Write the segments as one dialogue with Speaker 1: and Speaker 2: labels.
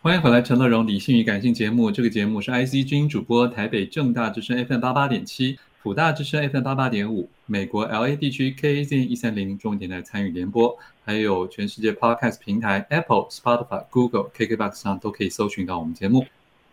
Speaker 1: 欢迎回来，《陈乐荣理性与感性》节目。这个节目是 IC 君主播，台北正大之声 FM 八八点七，辅大之声 FM 八八点五，美国 LA 地区 KAZ 一三零重点台参与联播，还有全世界 Podcast 平台 Apple、Spotify、Google、KKBox 上都可以搜寻到我们节目。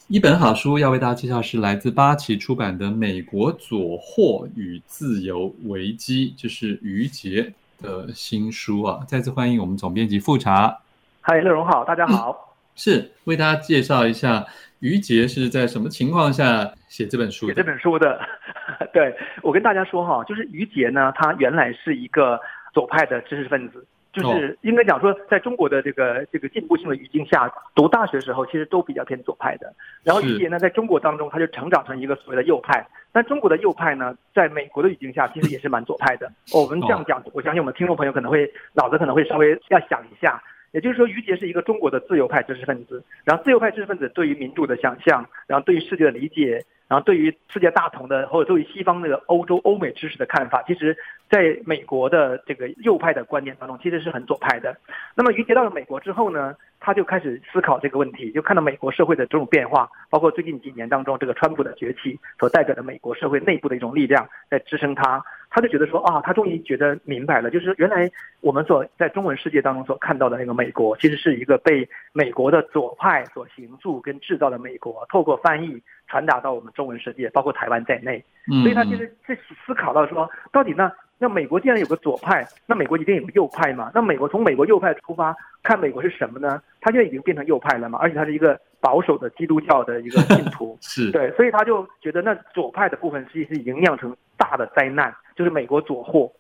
Speaker 1: 一本好书要为大家介绍，是来自八旗出版的《美国左祸与自由危机》，就是于杰的新书啊！再次欢迎我们总编辑复查。
Speaker 2: 嗨，乐荣好，大家好。嗯、
Speaker 1: 是为大家介绍一下于杰是在什么情况下写这本书的？
Speaker 2: 写这本书的，对，我跟大家说哈，就是于杰呢，他原来是一个左派的知识分子。就是应该讲说，在中国的这个这个进步性的语境下，读大学时候其实都比较偏左派的。然后于杰呢，在中国当中，他就成长成一个所谓的右派。但中国的右派呢，在美国的语境下，其实也是蛮左派的。我们这样讲，我相信我们听众朋友可能会脑子可能会稍微要想一下。也就是说，于杰是一个中国的自由派知识分子。然后自由派知识分子对于民主的想象，然后对于世界的理解。然后，对于世界大同的或者对于西方那个欧洲、欧美知识的看法，其实在美国的这个右派的观点当中，其实是很左派的。那么，于杰到了美国之后呢，他就开始思考这个问题，就看到美国社会的这种变化，包括最近几年当中这个川普的崛起所代表的美国社会内部的一种力量在支撑他。他就觉得说啊，他终于觉得明白了，就是原来我们所在中文世界当中所看到的那个美国，其实是一个被美国的左派所形塑跟制造的美国，透过翻译传达到我们中文世界，包括台湾在内。所以他其实是思考到说，到底那，那美国既然有个左派，那美国一定有个右派嘛？那美国从美国右派出发，看美国是什么呢？他现在已经变成右派了嘛？而且他是一个保守的基督教的一个信徒，
Speaker 1: 是
Speaker 2: 对，所以他就觉得那左派的部分其实是已经酿成大的灾难。就是美国左货，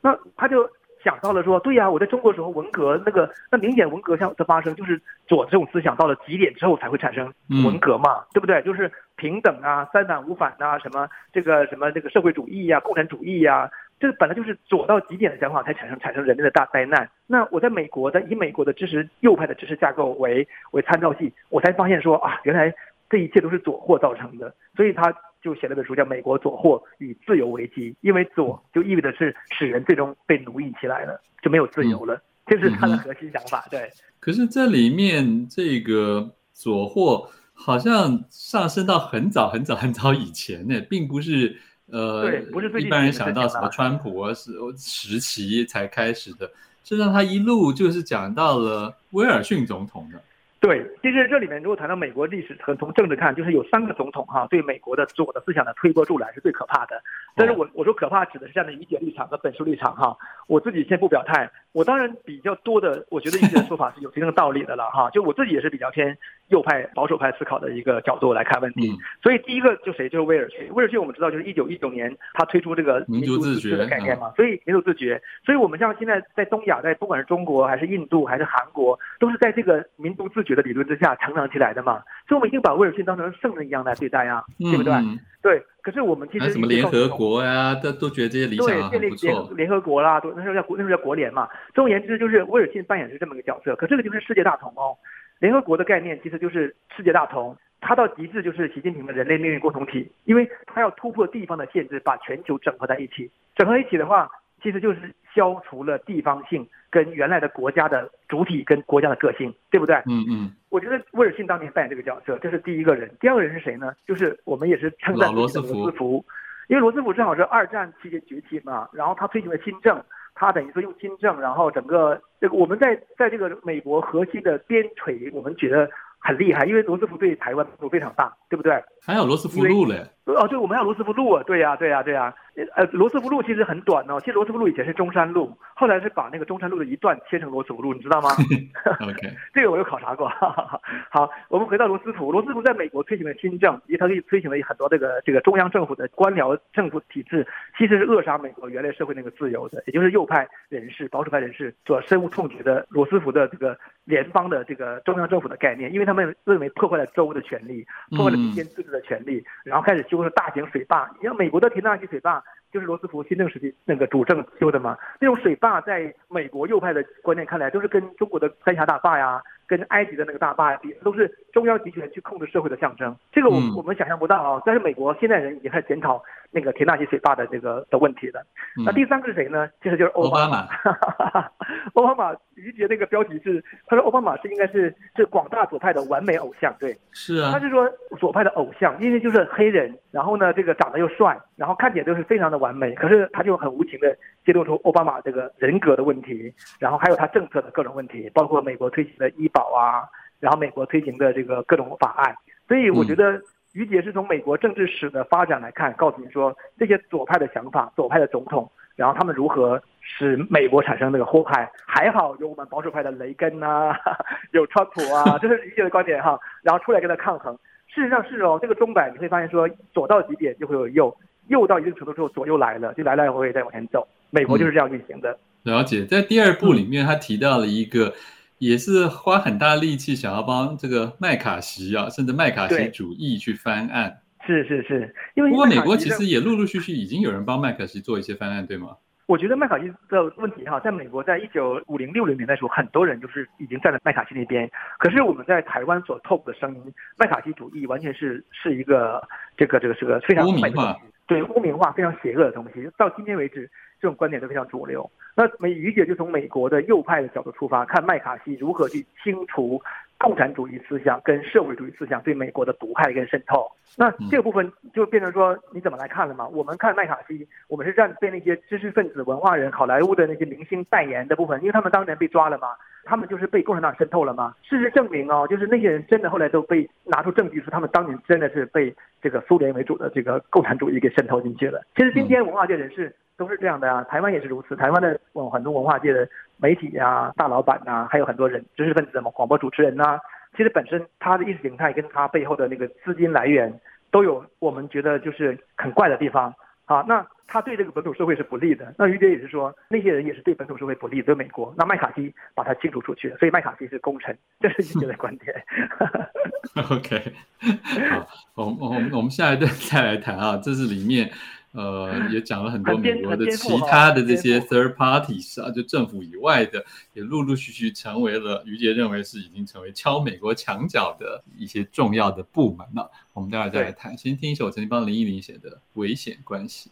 Speaker 2: 那他就想到了说，对呀，我在中国时候文革那个，那明显文革像的发生，就是左这种思想到了极点之后才会产生文革嘛，嗯、对不对？就是平等啊，三反五反啊，什么这个什么这个社会主义呀、啊，共产主义呀、啊，这个本来就是左到极点的想法才产生产生人类的大灾难。那我在美国的以美国的知识右派的知识架构为为参照系，我才发现说啊，原来这一切都是左祸造成的，所以他。就写了本书叫《美国左祸与自由危机》，因为左就意味着是使人最终被奴役起来了，就没有自由了，这、嗯、是他的核心想法。对。
Speaker 1: 可是这里面这个左祸好像上升到很早很早很早以前呢，并不是呃，
Speaker 2: 对，不是最
Speaker 1: 一般人想到什么川普啊时时期才开始的，实际上他一路就是讲到了威尔逊总统的。
Speaker 2: 对，其实这里面如果谈到美国历史和从政治看，就是有三个总统哈，对美国的左的思想的推波助澜是最可怕的。但是我我说可怕指的是这样的理解立场和本书立场哈，我自己先不表态。我当然比较多的，我觉得于杰的说法是有一定的道理的了哈。就我自己也是比较偏右派保守派思考的一个角度来看问题。所以第一个就谁就是威尔逊，威尔逊我们知道就是一九一九年他推出这个民族自决的概念嘛，所以民族自决。所以我们像现在在东亚，在不管是中国还是印度还是韩国，都是在这个民族自决的理论之下成长起来的嘛，所以我们已经把威尔逊当成圣人一样来对待啊，对不对？嗯、对。可是我们其实
Speaker 1: 什么联合国呀、啊，都都觉得这些理想很不错。
Speaker 2: 联联合国啦，都那时候叫国那时候叫国联嘛。总而言之，就是威尔逊扮演是这么一个角色。可这个就是世界大同哦。联合国的概念其实就是世界大同，它到极致就是习近平的人类命运共同体，因为它要突破地方的限制，把全球整合在一起。整合一起的话，其实就是消除了地方性跟原来的国家的主体跟国家的个性，对不对？
Speaker 1: 嗯嗯。
Speaker 2: 我觉得威尔逊当年扮演这个角色，这是第一个人。第二个人是谁呢？就是我们也是称赞罗斯福，因为罗斯福正好是二战期间崛起嘛，然后他推行了新政，他等于说用新政，然后整个这个我们在在这个美国核心的边陲，我们觉得。很厉害，因为罗斯福对台湾帮助非常大，对不对？
Speaker 1: 还有罗斯福路嘞。
Speaker 2: 哦，对，我们还有罗斯福路啊，对呀、啊，对呀、啊，对呀、啊。呃，罗斯福路其实很短哦，其实罗斯福路以前是中山路，后来是把那个中山路的一段切成罗斯福路，你知道吗？
Speaker 1: OK，
Speaker 2: 这个我有考察过。好，我们回到罗斯福，罗斯福在美国推行了新政，因为他可以推行了很多这个这个中央政府的官僚政府体制，其实是扼杀美国原来社会那个自由的，也就是右派人士、保守派人士所深恶痛绝的罗斯福的这个联邦的这个中央政府的概念，因为他们认为破坏了州的权利，破坏了民间自治的权利，然后开始修了大型水坝。你像美国的田纳西水坝，就是罗斯福新政时期那个主政修的嘛。那种水坝在美国右派的观念看来，就是跟中国的三峡大坝呀。跟埃及的那个大巴比，都是中央集权去控制社会的象征。这个我们我们想象不到啊，但是美国现在人已经开始检讨那个田纳西水坝的这个的问题了。那第三个是谁呢？其实就是奥巴马。奥巴马 于杰那个标题是，他说奥巴马是应该是是广大左派的完美偶像，对，
Speaker 1: 是啊，
Speaker 2: 他是说左派的偶像，因为就是黑人，然后呢这个长得又帅，然后看起来都是非常的完美，可是他就很无情的揭露出奥巴马这个人格的问题，然后还有他政策的各种问题，包括美国推行的医保啊，然后美国推行的这个各种法案，所以我觉得于姐是从美国政治史的发展来看，告诉你说这些左派的想法，左派的总统。然后他们如何使美国产生那个祸害？还好有我们保守派的雷根呐、啊，有川普啊，这是于姐的观点哈。然后出来跟他抗衡。事实上是哦，这个钟摆你会发现说，左到极点就会有右，右到一定程度之后左右来了，就来来回回再往前走。美国就是这样运行的。
Speaker 1: 嗯、了解，在第二部里面，他提到了一个，也是花很大力气想要帮这个麦卡锡啊，甚至麦卡锡主义去翻案。
Speaker 2: 是是是，因为
Speaker 1: 不过美国其实也陆陆续续已经有人帮麦卡锡做一些翻案，对吗？
Speaker 2: 我觉得麦卡锡的问题哈，在美国在一九五零六零年代时候，很多人就是已经站在麦卡锡那边。可是我们在台湾所透露的声音，麦卡锡主义完全是是一个这个这个是个非常
Speaker 1: 污名化，
Speaker 2: 对污名化非常邪恶的东西。到今天为止，这种观点都非常主流。那美于姐就从美国的右派的角度出发，看麦卡锡如何去清除。共产主义思想跟社会主义思想对美国的毒害跟渗透，那这个部分就变成说你怎么来看了嘛？我们看麦卡锡，我们是站被那些知识分子、文化人、好莱坞的那些明星代言的部分，因为他们当年被抓了嘛，他们就是被共产党渗透了嘛。事实证明哦，就是那些人真的后来都被拿出证据说他们当年真的是被这个苏联为主的这个共产主义给渗透进去了。其实今天文化界人士都是这样的啊，台湾也是如此，台湾的很多文化界的。媒体啊，大老板啊，还有很多人，知识分子嘛，广播主持人呐、其实本身他的意识形态跟他背后的那个资金来源，都有我们觉得就是很怪的地方啊。那他对这个本土社会是不利的。那于杰也是说，那些人也是对本土社会不利，对美国。那麦卡锡把他清除出去了，所以麦卡锡是功臣，这是于杰的 观点。
Speaker 1: OK，好，我我们我们下一段再来谈啊，这是里面。呃，也讲了很多美国的其他的这些 third parties 啊，就政府以外的，也陆陆续续成为了于杰认为是已经成为敲美国墙角的一些重要的部门了。我们待会儿再来谈，先听一首我曾经帮林忆莲写的《危险关系》。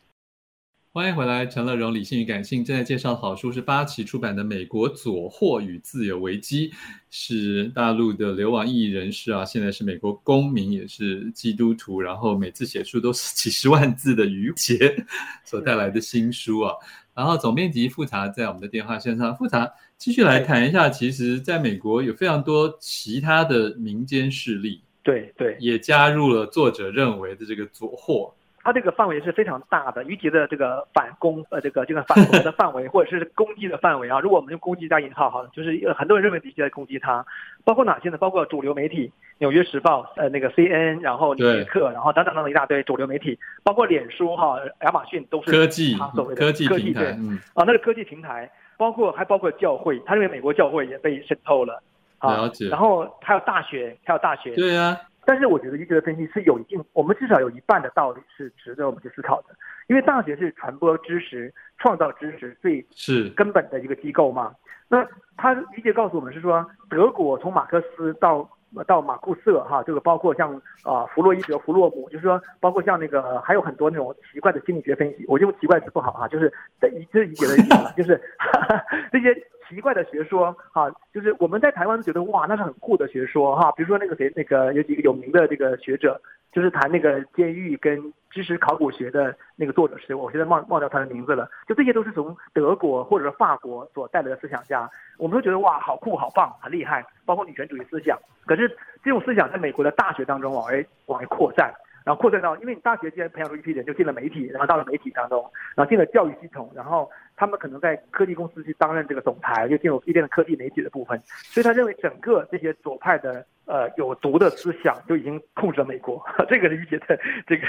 Speaker 1: 欢迎回来，陈乐融理性与感性正在介绍的好书是八旗出版的《美国左祸与自由危机》，是大陆的流亡异议人士啊，现在是美国公民，也是基督徒，然后每次写书都是几十万字的余杰 所带来的新书啊。然后总编辑复查在我们的电话线上，复查继续来谈一下，其实在美国有非常多其他的民间势力，
Speaker 2: 对对，
Speaker 1: 也加入了作者认为的这个左祸。
Speaker 2: 它这个范围是非常大的，于杰的这个反攻，呃，这个这个反攻的范围，或者是攻击的范围啊。如果我们用攻击加引号，哈，就是很多人认为于杰在攻击他，包括哪些呢？包括主流媒体《纽约时报》呃，那个 CNN，然后《纽约客》，然后等等等等一大堆主流媒体，包括脸书哈、亚马逊都是
Speaker 1: 科技
Speaker 2: 他所谓的
Speaker 1: 科技平台，
Speaker 2: 嗯，啊，那是科技平台，包括还包括教会，他认为美国教会也被渗透了，
Speaker 1: 了解。
Speaker 2: 然后还有大学，还有大学，
Speaker 1: 对呀。
Speaker 2: 但是我觉得于杰的分析是有一定，我们至少有一半的道理是值得我们去思考的，因为大学是传播知识、创造知识最是根本的一个机构嘛。那他于杰告诉我们是说，德国从马克思到到马库瑟哈，这个包括像啊弗洛伊德、弗洛姆，就是说包括像那个还有很多那种奇怪的心理学分析，我用奇怪词不好哈，就是这一这理解的意思，就是 这些。奇怪的学说，哈，就是我们在台湾觉得哇，那是很酷的学说，哈，比如说那个谁，那个有几个有名的这个学者，就是谈那个监狱跟知识考古学的那个作者是，我现在忘忘掉他的名字了，就这些都是从德国或者法国所带来的思想家，我们都觉得哇，好酷，好棒，很厉害，包括女权主义思想，可是这种思想在美国的大学当中往外往外扩散。然后扩散到，因为你大学既然培养出一批人，就进了媒体，然后到了媒体当中，然后进了教育系统，然后他们可能在科技公司去担任这个总裁，就进入一定的科技媒体的部分。所以他认为整个这些左派的呃有毒的思想就已经控制了美国。这个理解的这个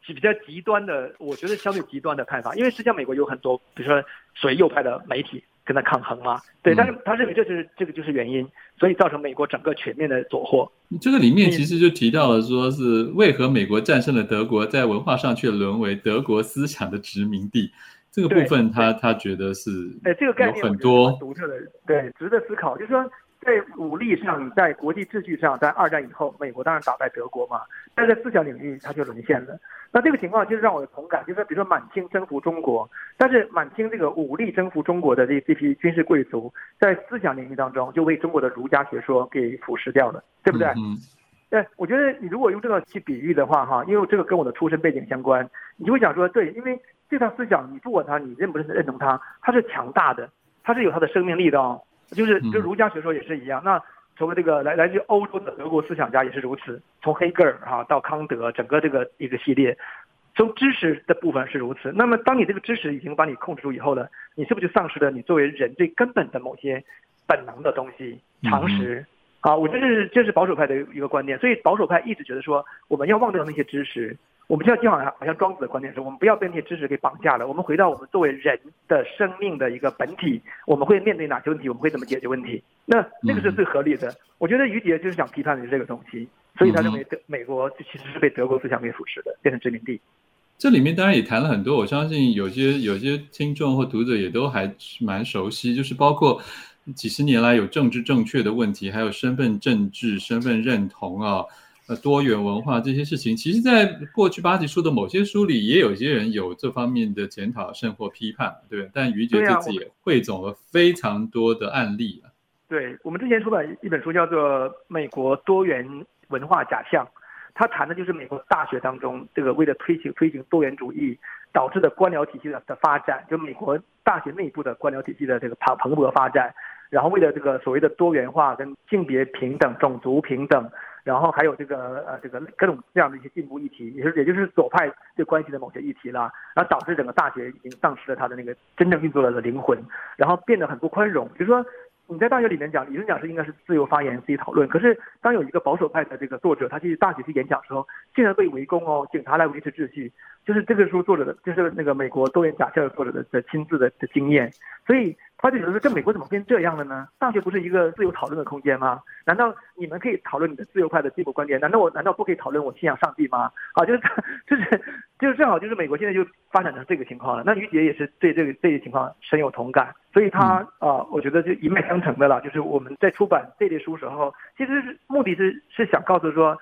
Speaker 2: 是比较极端的，我觉得相对极端的看法。因为实际上美国有很多，比如说属于右派的媒体。跟他抗衡嘛？对，但是他认为这是这个就是原因，所以造成美国整个全面的左祸。
Speaker 1: 这个里面其实就提到了，说是为何美国战胜了德国，在文化上却沦为德国思想的殖民地。这个部分他他觉得是，
Speaker 2: 哎，这个概念很多独特的，对，值得思考。就是说，在武力上，在国际秩序上，在二战以后，美国当然打败德国嘛，但在思想领域，它就沦陷了。那这个情况就是让我有同感，就是比如说满清征服中国，但是满清这个武力征服中国的这这批军事贵族，在思想领域当中就为中国的儒家学说给腐蚀掉了，对不对？嗯。对，我觉得你如果用这个去比喻的话，哈，因为这个跟我的出身背景相关，你就会想说，对，因为这套思想，你不管它，你认不认认同它，它是强大的，它是有它的生命力的哦。就是就儒家学说也是一样，那从这个来来自欧洲的德国思想家也是如此，从黑格尔哈到康德，整个这个一个系列，从知识的部分是如此。那么当你这个知识已经把你控制住以后呢，你是不是就丧失了你作为人最根本的某些本能的东西、常识？啊，我这是这是保守派的一个观念，所以保守派一直觉得说，我们要忘掉那些知识。我们就要就好像好像庄子的观点是，我们不要被那些知识给绑架了，我们回到我们作为人的生命的一个本体，我们会面对哪些问题，我们会怎么解决问题？那那个是最合理的。我觉得于杰就是想批判的是这个东西，所以他认为德美国其实是被德国思想给腐蚀的，变成殖民地。
Speaker 1: 这里面当然也谈了很多，我相信有些有些听众或读者也都还蛮熟悉，就是包括几十年来有政治正确的问题，还有身份政治、身份认同啊。呃，多元文化这些事情，其实，在过去八集书的某些书里，也有一些人有这方面的检讨，甚或批判，对。但于杰这次也汇总了非常多的案例啊。
Speaker 2: 对，我们之前出版一本书，叫做《美国多元文化假象》，它谈的就是美国大学当中这个为了推行推行多元主义导致的官僚体系的的发展，就美国大学内部的官僚体系的这个蓬蓬勃发展，然后为了这个所谓的多元化跟性别平等、种族平等。然后还有这个呃这个各种这样的一些进步议题，也是也就是左派对关系的某些议题啦，然后导致整个大学已经丧失了它的那个真正运作的灵魂，然后变得很不宽容。比如说你在大学里面讲，理论讲是应该是自由发言、自由讨论，可是当有一个保守派的这个作者，他去大学去演讲的时候，竟然被围攻哦，警察来维持秩序，就是这个书作者的，就是那个美国多元假象作者的的亲自的的经验，所以。他就觉得说，这美国怎么变这样了呢？大学不是一个自由讨论的空间吗？难道你们可以讨论你的自由派的基本观点？难道我难道不可以讨论我信仰上帝吗？啊，就是 就是就是正好就是美国现在就发展成这个情况了。那于姐也是对这个这些情况深有同感，所以他啊、呃，我觉得就一脉相承的了。就是我们在出版这类书时候，其实是目的是是想告诉说，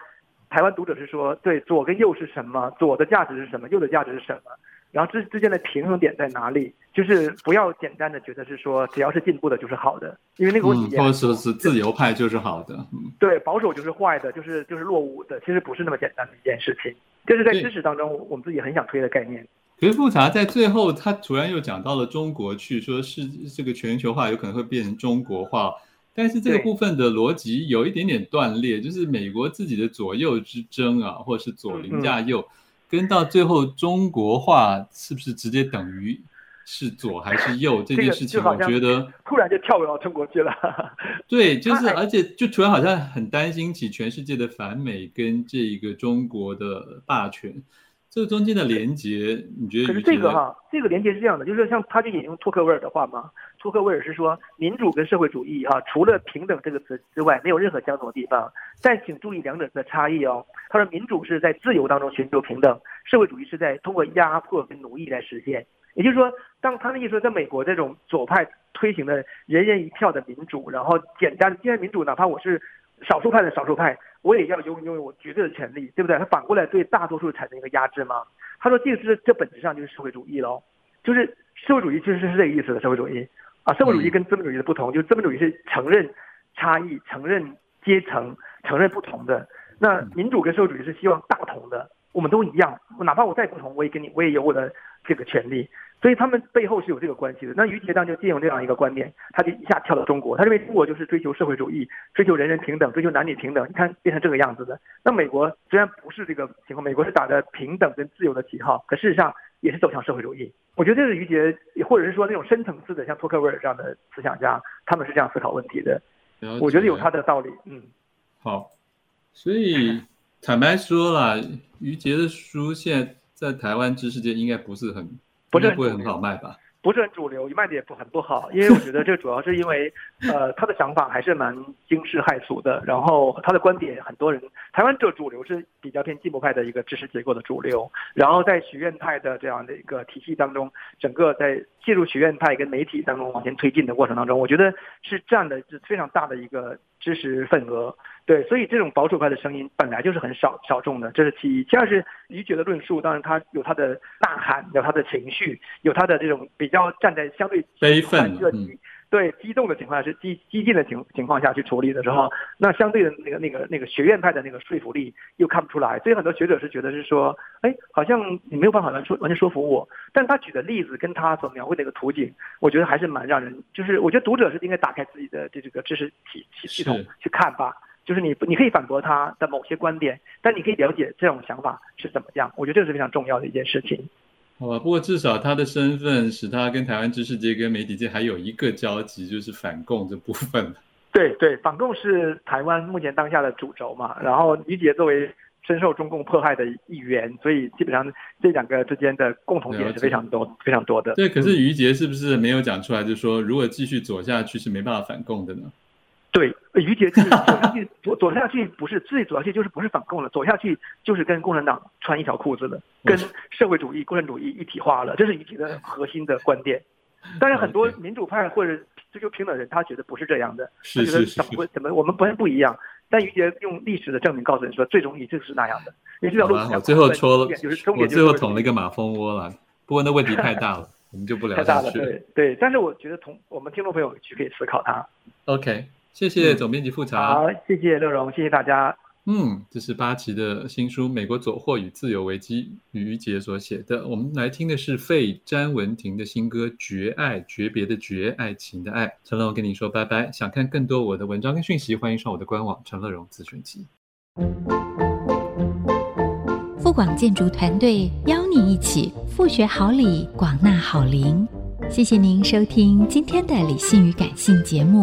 Speaker 2: 台湾读者是说，对左跟右是什么？左的价值是什么？右的价值是什么？然后之之间的平衡点在哪里？就是不要简单的觉得是说，只要是进步的就是好的，因为那个问题、
Speaker 1: 嗯，或者说是自由派就是好的，
Speaker 2: 对，保守就是坏的，就是就是落伍的，其实不是那么简单的一件事情。这、就是在知识当中，我们自己很想推的概念。
Speaker 1: 可是复杂在最后，他突然又讲到了中国去，说是这个全球化有可能会变成中国化，但是这个部分的逻辑有一点点断裂，就是美国自己的左右之争啊，或者是左邻驾右。嗯跟到最后，中国化是不是直接等于是左还是右这件事情？我觉得
Speaker 2: 突然就跳回到中国去了。
Speaker 1: 对，就是而且就突然好像很担心起全世界的反美跟这一个中国的霸权，这个中间的连接，你觉得？
Speaker 2: 可是这个哈，这个连接是这样的，就是像他就引用托克维尔的话嘛。托克维尔是说，民主跟社会主义哈，除了平等这个词之外，没有任何相同的地方。但请注意两者的差异哦。他说，民主是在自由当中寻求平等，社会主义是在通过压迫跟奴役来实现。也就是说，当他的意思说，在美国这种左派推行的人人一票的民主，然后简单的既然民主，哪怕我是少数派的少数派，我也要拥拥有我绝对的权利，对不对？他反过来对大多数产生一个压制吗？他说，这个是这本质上就是社会主义喽，就是社会主义其实是这个意思的社会主义。啊，社会主义跟资本主义的不同，就是资本主义是承认差异、承认阶层、承认不同的。那民主跟社会主义是希望大同的，我们都一样，哪怕我再不同，我也跟你，我也有我的这个权利。所以他们背后是有这个关系的。那于铁当就借用这样一个观点，他就一下跳到中国，他认为中国就是追求社会主义、追求人人平等、追求男女平等。你看变成这个样子的。那美国虽然不是这个情况，美国是打着平等跟自由的旗号，可事实上也是走向社会主义。我觉得这是于杰，或者是说那种深层次的，像托克维尔这样的思想家，他们是这样思考问题的。我觉得有他的道理。嗯，
Speaker 1: 好。所以坦白说啦，于杰的书现在在台湾知识界应该不是很。不是不会很好卖吧？
Speaker 2: 不是很主流，卖的也不很不好，因为我觉得这主要是因为，呃，他的想法还是蛮惊世骇俗的，然后他的观点很多人，台湾这主流是比较偏进步派的一个知识结构的主流，然后在学院派的这样的一个体系当中，整个在进入学院派跟媒体当中往前推进的过程当中，我觉得是占的是非常大的一个知识份额。对，所以这种保守派的声音本来就是很少小众的，这是其一。其二是于杰的论述，当然他有他的呐喊，有他的情绪，有他的这种比较站在相对
Speaker 1: 悲愤、
Speaker 2: 嗯、对激动的情况下，是激激进的情情况下去处理的时候，那相对的那个那个那个学院派的那个说服力又看不出来。所以很多学者是觉得是说，哎，好像你没有办法来说完全说服我。但他举的例子跟他所描绘的一个图景，我觉得还是蛮让人，就是我觉得读者是应该打开自己的这这个知识体系系统去看吧。就是你，你可以反驳他的某些观点，但你可以了解这种想法是怎么样。我觉得这是非常重要的一件事情。
Speaker 1: 好吧，不过至少他的身份使他跟台湾知识界跟媒体界还有一个交集，就是反共这部分。
Speaker 2: 对对，反共是台湾目前当下的主轴嘛。然后于杰作为深受中共迫害的一员，所以基本上这两个之间的共同点是非常多、非常多的。
Speaker 1: 对，可是于杰是不是没有讲出来，就是说如果继续走下去是没办法反共的呢？
Speaker 2: 对，于杰走下去，走走下去不是最走下去，就是不是反共了，走下去就是跟共产党穿一条裤子了，跟社会主义、共产主义一体化了，这是于杰的核心的观点。但是很多民主派或者追求平等的人，他觉得不是这样的，他觉得怎么会怎么我们不不一样？但于杰用历史的证明告诉你说，最终你就是那样的。你这条路，
Speaker 1: 我最后戳了，我最后捅了一个马蜂窝了。不过那问题太大了，我们就不聊下去。
Speaker 2: 太大了，对对。但是我觉得同我们听众朋友去可以思考它。
Speaker 1: OK。谢谢总编辑复查、嗯。
Speaker 2: 好，谢谢乐荣，谢谢大家。
Speaker 1: 嗯，这是八旗的新书《美国左祸与自由危机》，于杰所写的。我们来听的是费詹文婷的新歌《绝爱》，诀别的绝，爱情的爱。陈乐融跟你说拜拜。想看更多我的文章跟讯息，欢迎上我的官网陈乐荣自选集。
Speaker 3: 富广建筑团队邀你一起富学好礼，广纳好邻。谢谢您收听今天的理性与感性节目。